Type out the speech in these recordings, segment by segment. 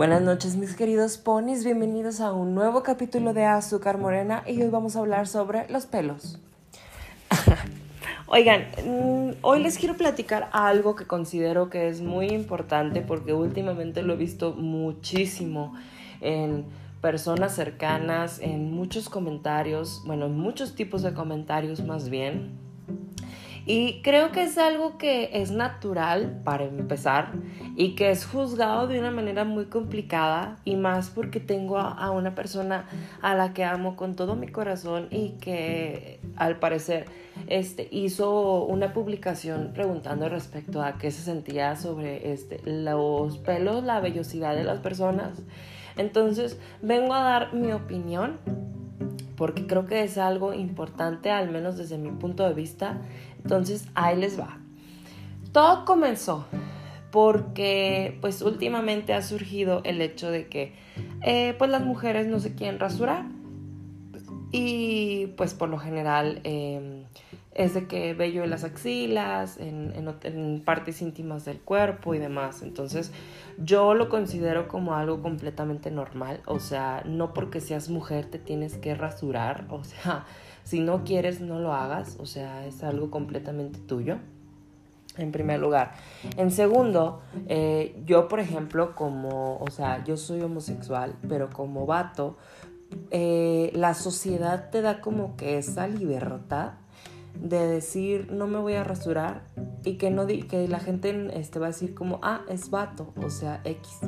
Buenas noches mis queridos ponis, bienvenidos a un nuevo capítulo de Azúcar Morena y hoy vamos a hablar sobre los pelos. Oigan, mm, hoy les quiero platicar algo que considero que es muy importante porque últimamente lo he visto muchísimo en personas cercanas, en muchos comentarios, bueno, en muchos tipos de comentarios más bien y creo que es algo que es natural para empezar y que es juzgado de una manera muy complicada y más porque tengo a, una persona a la que amo con todo mi corazón y que al parecer este, hizo una publicación preguntando respecto a qué se sentía sobre este, los pelos, la vellosidad de las personas. Entonces vengo a dar mi opinión porque creo que es algo importante, al menos desde mi punto de vista. Entonces, ahí les va. Todo comenzó porque pues últimamente ha surgido el hecho de que eh, pues las mujeres no se quieren rasurar y pues por lo general em, es de que vello en las axilas, en, en, partes íntimas del cuerpo y demás. Entonces yo lo considero como algo completamente normal. O sea, no porque seas mujer te tienes que rasurar. O sea, si no quieres no lo hagas. O sea, es algo completamente tuyo. En primer lugar. En segundo, eh, yo por ejemplo como, o sea, yo soy homosexual, pero como vato, eh, la sociedad te da como que esa libertad de decir no me voy a rasurar y que no que la gente este, va a decir como ah es vato o sea X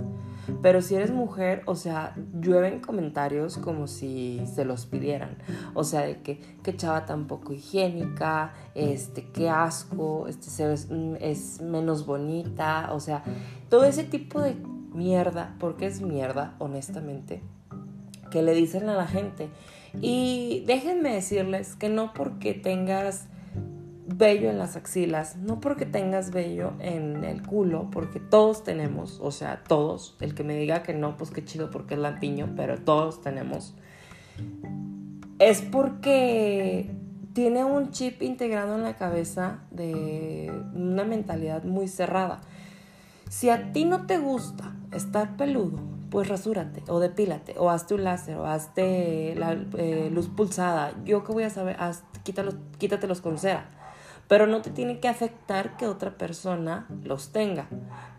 pero si eres mujer o sea llueven comentarios como si se los pidieran. O sea de que qué chava tan poco higiénica este qué asco este es, es menos bonita o sea todo ese tipo de mierda porque es mierda honestamente que le dicen a la gente. Y déjenme decirles que no porque tengas vello en las axilas, no porque tengas vello en el culo, porque todos tenemos, o sea, todos, el que me diga que no, pues qué chido porque es lampiño, pero todos tenemos, es porque tiene un chip integrado en la cabeza de una mentalidad muy cerrada. Si a ti no te gusta estar peludo, pues rasúrate o depílate o hazte un láser o hazte la eh, luz pulsada. Yo qué voy a saber, Haz, quítatelos con cera. Pero no te tiene que afectar que otra persona los tenga,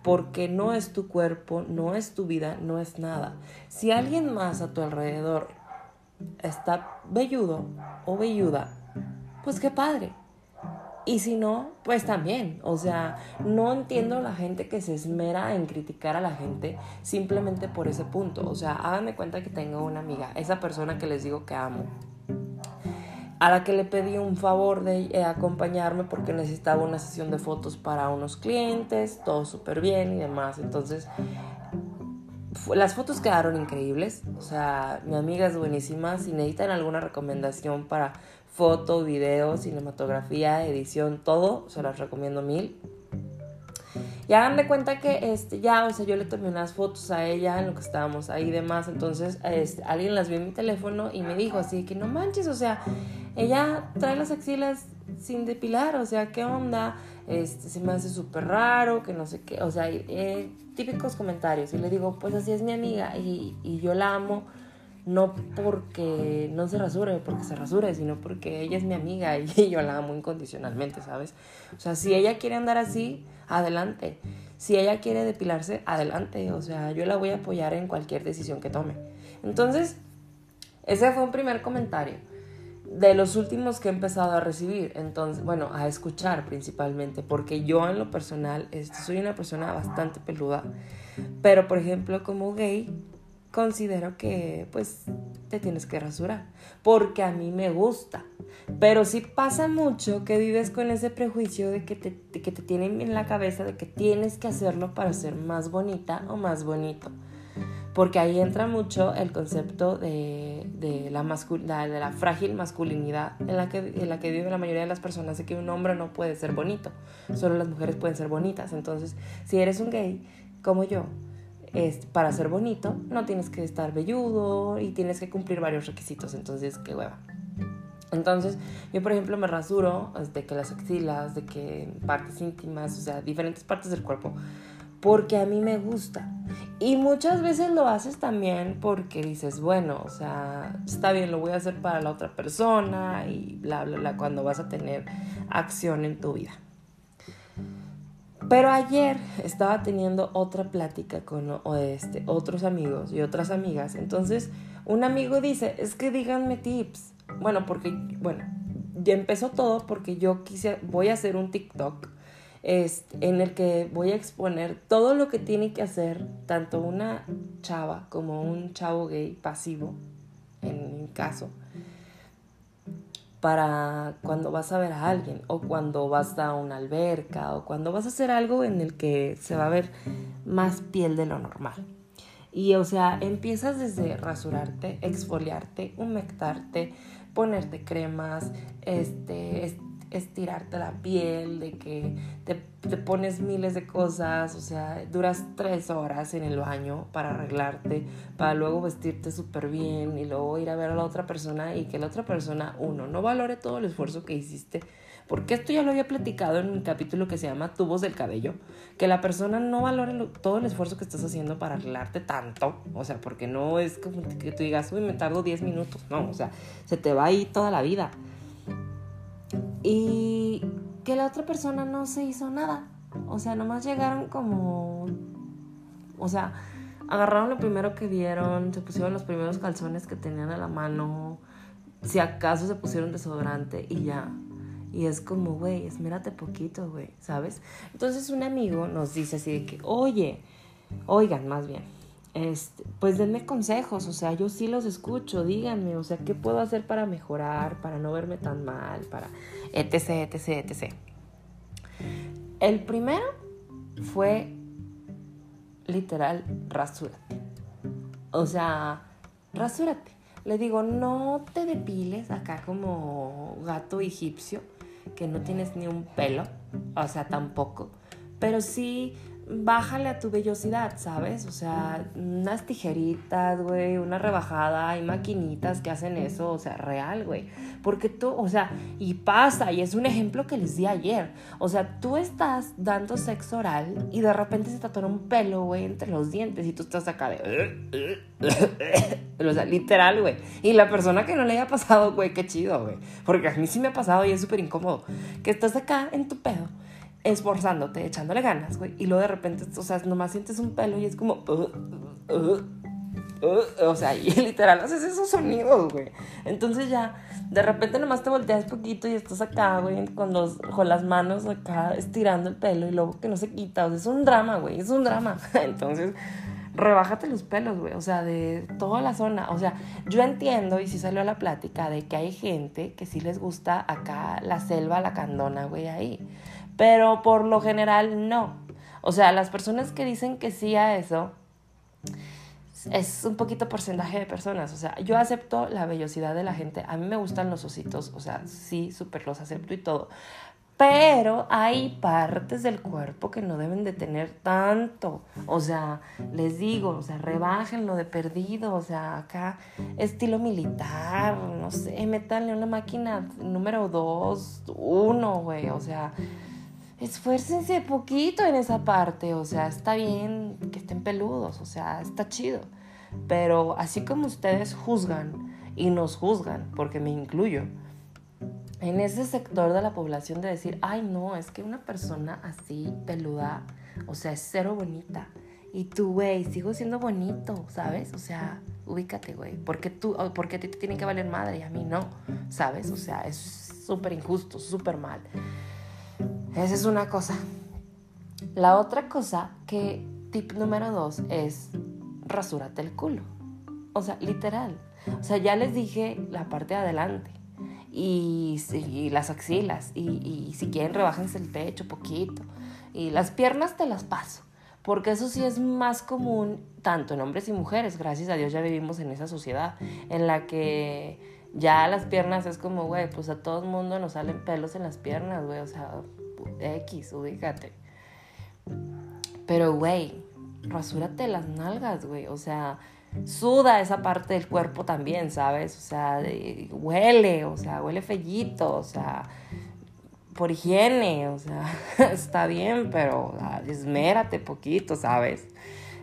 porque no es tu cuerpo, no es tu vida, no es nada. Si alguien más a tu alrededor está velludo o velluda, pues qué padre. Y si no, pues también. O sea, no entiendo la gente que se esmera en criticar a la gente simplemente por ese punto. O sea, háganme cuenta que tengo una amiga, esa persona que les digo que amo, a la que le pedí un favor de eh, acompañarme porque necesitaba una sesión de fotos para unos clientes, todo súper bien y demás. Entonces, las fotos quedaron increíbles. O sea, mi amiga es buenísima. Si necesitan alguna recomendación para foto, video, cinematografía, edición, todo, se las recomiendo mil. Y hagan de cuenta que este, ya, o sea, yo le tomé unas fotos a ella en lo que estábamos ahí y demás. Entonces, este, alguien las vio en mi teléfono y me dijo así que no manches, o sea, ella trae las axilas sin depilar, o sea, ¿qué onda? Este, se me hace súper raro, que no sé qué, o sea, eh, típicos comentarios. Y le digo, pues así es mi amiga y, y yo la amo no porque no se rasure, porque se rasure, sino porque ella es mi amiga y yo la amo incondicionalmente, ¿sabes? O sea, si ella quiere andar así, adelante. Si ella quiere depilarse, adelante. O sea, yo la voy a apoyar en cualquier decisión que tome. Entonces, ese fue un primer comentario de los últimos que he empezado a recibir, entonces, bueno, a escuchar principalmente, porque yo en lo personal este, soy una persona bastante peluda, pero por ejemplo como gay, considero que pues te tienes que rasurar, porque a mí me gusta. Pero sí pasa mucho que vives con ese prejuicio de que te, que te tienen en la cabeza de que tienes que hacerlo para ser más bonita o más bonito. Porque ahí entra mucho el concepto de, la, frágil masculinidad en la, que, en la vive la mayoría de las personas, de que un hombre no puede ser bonito, solo las mujeres pueden ser bonitas. Entonces, si eres un gay como yo, para ser bonito no tienes que estar velludo y tienes que cumplir varios requisitos, entonces qué hueva. Entonces, yo por ejemplo me rasuro de que las axilas, de que partes íntimas, o sea, diferentes partes del cuerpo, porque a mí me gusta. Y muchas veces lo haces también porque dices, bueno, o sea, está bien, lo voy a hacer para la otra persona y bla, bla, bla, cuando vas a tener acción en tu vida. Pero ayer estaba teniendo otra plática con este, otros amigos y otras amigas. Entonces, un amigo dice, es que díganme tips. Bueno, porque, bueno, ya empezó todo porque yo quise, voy a hacer un TikTok en el que voy a exponer todo lo que tiene que hacer tanto una chava como un chavo gay pasivo, en mi caso, para cuando vas a ver a alguien o cuando vas a una alberca o cuando vas a hacer algo en el que se va a ver más piel de lo normal. Y o sea, empiezas desde rasurarte, exfoliarte, humectarte, ponerte cremas, este, estirarte la piel, de que te, te, pones miles de cosas, o sea, duras tres horas en el baño para arreglarte, para luego vestirte súper bien y luego ir a ver a la otra persona y que la otra persona, uno, no valore todo el esfuerzo que hiciste. Porque esto ya lo había platicado en un capítulo que se llama Tubos del Cabello, que la persona no valore todo el esfuerzo que estás haciendo para arreglarte tanto, o sea, porque no es como que tú digas, uy, me tardo 10 minutos, no, o sea, se te va ahí toda la vida y que la otra persona no se hizo nada. O sea, nomás llegaron como... O sea, agarraron lo primero que vieron, se pusieron los primeros calzones que tenían a la mano, si acaso se pusieron desodorante y ya. Y es como, güey, esmérate poquito, güey, ¿sabes? Entonces un amigo nos dice así de que, oye, oigan, más bien, este, pues denme consejos, o sea, yo sí los escucho, díganme, o sea, ¿qué puedo hacer para mejorar, para no verme tan mal, para etc, etc, etc. El primero fue literal, rasúrate. O sea, rasúrate. Le digo, no te depiles acá como gato egipcio, que no tienes ni un pelo, o sea, tampoco. Pero sí bájale a tu vellosidad, ¿sabes? O sea, unas tijeritas, güey, una rebajada, hay maquinitas que hacen eso, o sea, real, güey. Porque tú, o sea, y pasa, y es un ejemplo que les di ayer. O sea, tú estás dando sexo oral y de repente se te atora un pelo, güey, entre los dientes y tú estás acá de... o sea, literal, güey. Y la persona que no le haya pasado, güey, qué chido, güey. Porque a mí sí me ha pasado y es súper incómodo. Que estás acá en tu pedo esforzándote, echándole ganas, güey. Y luego de repente, o sea, nomás sientes un pelo y es como... Uh, uh, uh, o sea, y literal haces esos sonidos, güey. Entonces ya, de repente nomás te volteas poquito y estás acá, güey, con, los, con las manos acá estirando el pelo y luego que no se quita. O sea, es un drama, güey, es un drama. Entonces, rebájate los pelos, güey. O sea, de toda la zona. O sea, yo entiendo, y sí salió a la plática, de que hay gente que sí les gusta acá la selva, la candona, güey, ahí pero por lo general no. O sea, las personas que dicen que sí a eso es un poquito porcentaje de personas. O sea, yo acepto la vellosidad de la gente. A mí me gustan los ositos. O sea, sí, súper los acepto y todo. Pero hay partes del cuerpo que no deben de tener tanto. O sea, les digo, o sea, rebájenlo de perdido. O sea, acá estilo militar, no sé, métanle una máquina número 2, 1, güey. O sea, esfuércense poquito en esa parte, o sea, está bien que estén peludos, o sea, está chido. Pero así como ustedes juzgan y nos juzgan, porque me incluyo, en ese sector de la población de decir, ay no, es que una persona así peluda, o sea, es cero bonita. Y tú, güey, sigo siendo bonito, ¿sabes? O sea, ubícate, güey. Porque tú, porque a ti te tiene que valer madre y a mí no, ¿sabes? O sea, es súper injusto, súper mal. Esa es una cosa. La otra cosa que tip número dos es rasúrate el culo. O sea, literal. O sea, ya les dije la parte de adelante. Y, las axilas. Y, si quieren, rebájense el pecho poquito. Y las piernas te las paso. Porque eso sí es más común tanto en hombres y mujeres. Gracias a Dios ya vivimos en esa sociedad en la que ya las piernas es como, güey, pues a todo el mundo nos salen pelos en las piernas, güey. O sea, X, ubícate. Pero, güey, rasúrate las nalgas, güey. O sea, suda esa parte del cuerpo también, ¿sabes? O sea, huele, o sea, huele fellito, o sea, por higiene, o sea, está bien, pero ah, esmérate poquito, ¿sabes?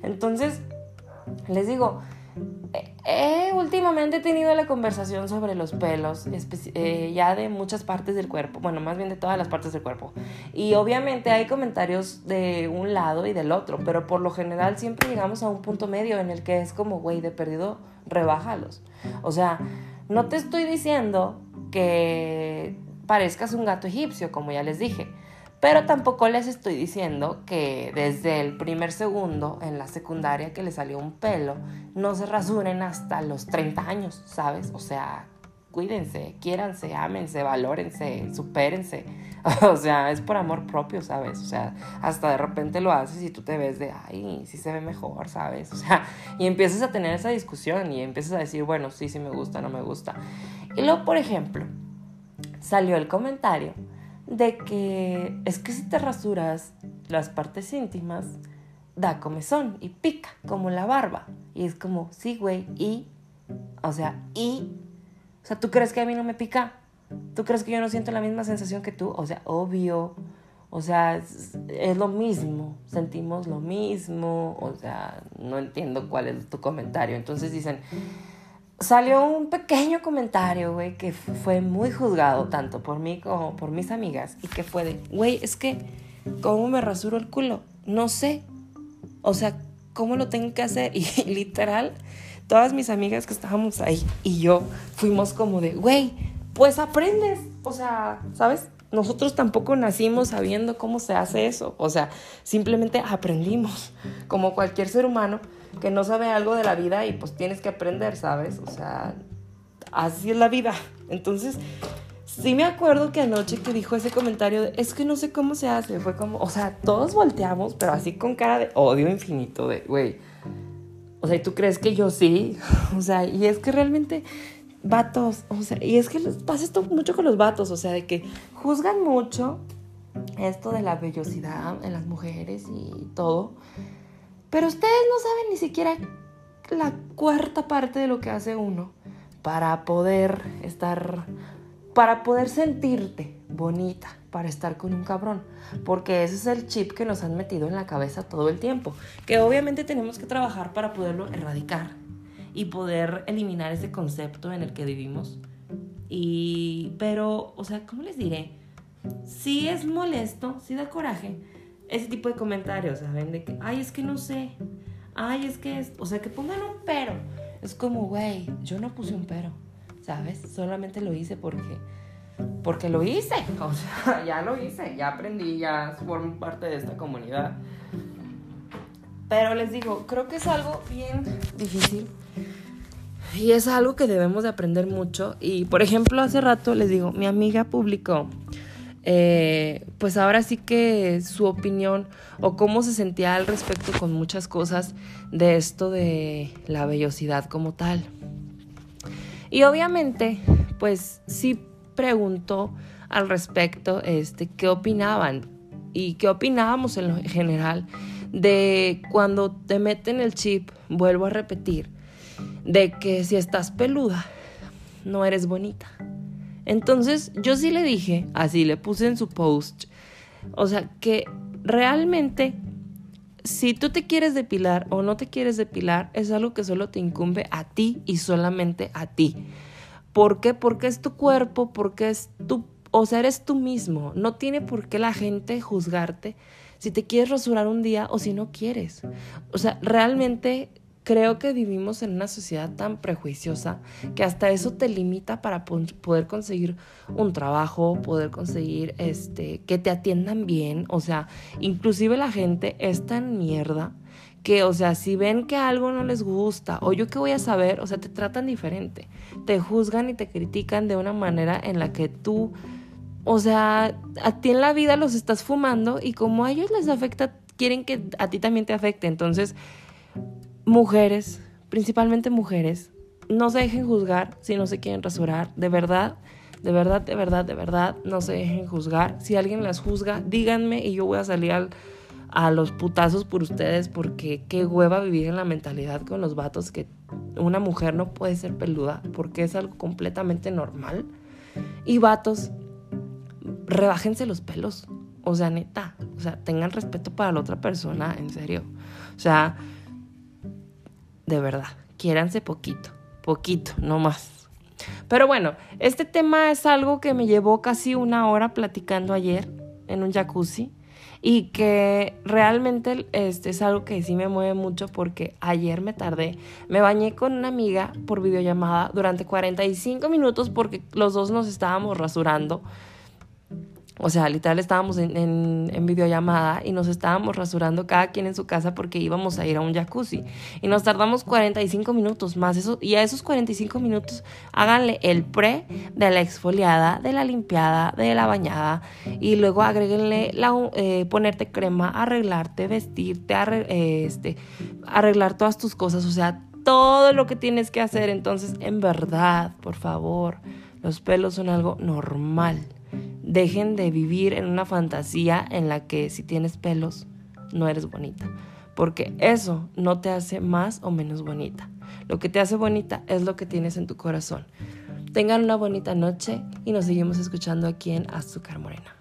Entonces, les digo, He últimamente tenido la conversación sobre los pelos, eh, ya de muchas partes del cuerpo, bueno, más bien de todas las partes del cuerpo. Y obviamente hay comentarios de un lado y del otro, pero por lo general siempre llegamos a un punto medio en el que es como, güey, de perdido, rebájalos. O sea, no te estoy diciendo que parezcas un gato egipcio, como ya les dije. Pero tampoco les estoy diciendo que desde el primer segundo en la secundaria que les salió un pelo, no se rasuren hasta los 30 años, ¿sabes? O sea, cuídense, quiéranse, ámense, valórense, supérense. O sea, es por amor propio, ¿sabes? O sea, hasta de repente lo haces y tú te ves de, ay, sí se ve mejor, ¿sabes? O sea, y empiezas a tener esa discusión y empiezas a decir, bueno, sí, sí me gusta, no me gusta. Y luego, por ejemplo, salió el comentario de que es que si te rasuras las partes íntimas, da comezón y pica, como la barba. Y es como, sí, güey, y, o sea, y, o sea, ¿tú crees que a mí no me pica? ¿Tú crees que yo no siento la misma sensación que tú? O sea, obvio, o sea, es, lo mismo, sentimos lo mismo, o sea, no entiendo cuál es tu comentario. Entonces dicen, salió un pequeño comentario, güey, que fue muy juzgado tanto por mí como por mis amigas y que fue de, güey, es que, ¿cómo me rasuro el culo? No sé. O sea, ¿cómo lo tengo que hacer? Y literal, todas mis amigas que estábamos ahí y yo fuimos como de, güey, pues aprendes. O sea, ¿sabes? Nosotros tampoco nacimos sabiendo cómo se hace eso. O sea, simplemente aprendimos, como cualquier ser humano que no sabe algo de la vida y pues tienes que aprender, ¿sabes? O sea, así es la vida. Entonces, sí me acuerdo que anoche que dijo ese comentario es que no sé cómo se hace, fue como, o sea, todos volteamos, pero así con cara de odio infinito, de, güey, o sea, ¿y tú crees que yo sí? O sea, y es que realmente, vatos, o sea, y es que pasa esto mucho con los vatos, o sea, de que juzgan mucho esto de la vellosidad en las mujeres y todo. Pero ustedes no saben ni siquiera la cuarta parte de lo que hace uno para poder estar, para poder sentirte bonita, para estar con un cabrón. Porque ese es el chip que nos han metido en la cabeza todo el tiempo. Que obviamente tenemos que trabajar para poderlo erradicar y poder eliminar ese concepto en el que vivimos. Y, pero, o sea, ¿cómo les diré? Sí es molesto, sí da coraje, ese tipo de comentarios, ¿saben? De que, ay, es que no sé, ay, es que, es... o sea, que pongan un pero. Es como, güey, yo no puse un pero, ¿sabes? Solamente lo hice porque, porque lo hice, o sea, ya lo hice, ya aprendí, ya formo parte de esta comunidad. Pero les digo, creo que es algo bien difícil y es algo que debemos de aprender mucho. Y por ejemplo, hace rato les digo, mi amiga publicó eh, pues ahora sí que su opinión o cómo se sentía al respecto con muchas cosas de esto de la vellosidad como tal. Y obviamente, pues sí preguntó al respecto este, qué opinaban y qué opinábamos en lo general de cuando te meten el chip, vuelvo a repetir, de que si estás peluda, no eres bonita. Entonces yo sí le dije, así le puse en su post, o sea, que realmente si tú te quieres depilar o no te quieres depilar, es algo que solo te incumbe a ti y solamente a ti. ¿Por qué? Porque es tu cuerpo, porque es tu, o sea, eres tú mismo. No tiene por qué la gente juzgarte si te quieres rasurar un día o si no quieres. O sea, realmente creo que vivimos en una sociedad tan prejuiciosa que hasta eso te limita para poder conseguir un trabajo, poder conseguir este que te atiendan bien, o sea, inclusive la gente es tan mierda que, o sea, si ven que algo no les gusta, o yo qué voy a saber, o sea, te tratan diferente, te juzgan y te critican de una manera en la que tú, o sea, a ti en la vida los estás fumando y como a ellos les afecta, quieren que a ti también te afecte, entonces mujeres, principalmente mujeres, no se dejen juzgar si no se quieren rasurar. De verdad, de verdad, de verdad, de verdad, no se dejen juzgar. Si alguien las juzga, díganme y yo voy a salir a los putazos por ustedes porque qué hueva vivir en la mentalidad con los vatos que una mujer no puede ser peluda porque es algo completamente normal. Y vatos, rebájense los pelos. O sea, neta. O sea, tengan respeto para la otra persona, en serio. O sea, de verdad, quiéranse poquito. Poquito, no más. Pero bueno, este tema es algo que me llevó casi una hora platicando ayer en un jacuzzi y que realmente este es algo que sí me mueve mucho porque ayer me tardé, me bañé con una amiga por videollamada durante 45 minutos porque los dos nos estábamos rasurando o sea, literal estábamos en, en, videollamada y nos estábamos rasurando cada quien en su casa porque íbamos a ir a un jacuzzi. Y nos tardamos 45 minutos más. Eso, y a esos 45 minutos háganle el pre de la exfoliada, de la limpiada, de la bañada. Y luego agréguenle la, eh, ponerte crema, arreglarte, vestirte, este, arreglar todas tus cosas. O sea, todo lo que tienes que hacer. Entonces, en verdad, por favor, los pelos son algo normal. Dejen de vivir en una fantasía en la que si tienes pelos no eres bonita. Porque eso no te hace más o menos bonita. Lo que te hace bonita es lo que tienes en tu corazón. Tengan una bonita noche y nos seguimos escuchando aquí en Azúcar Morena.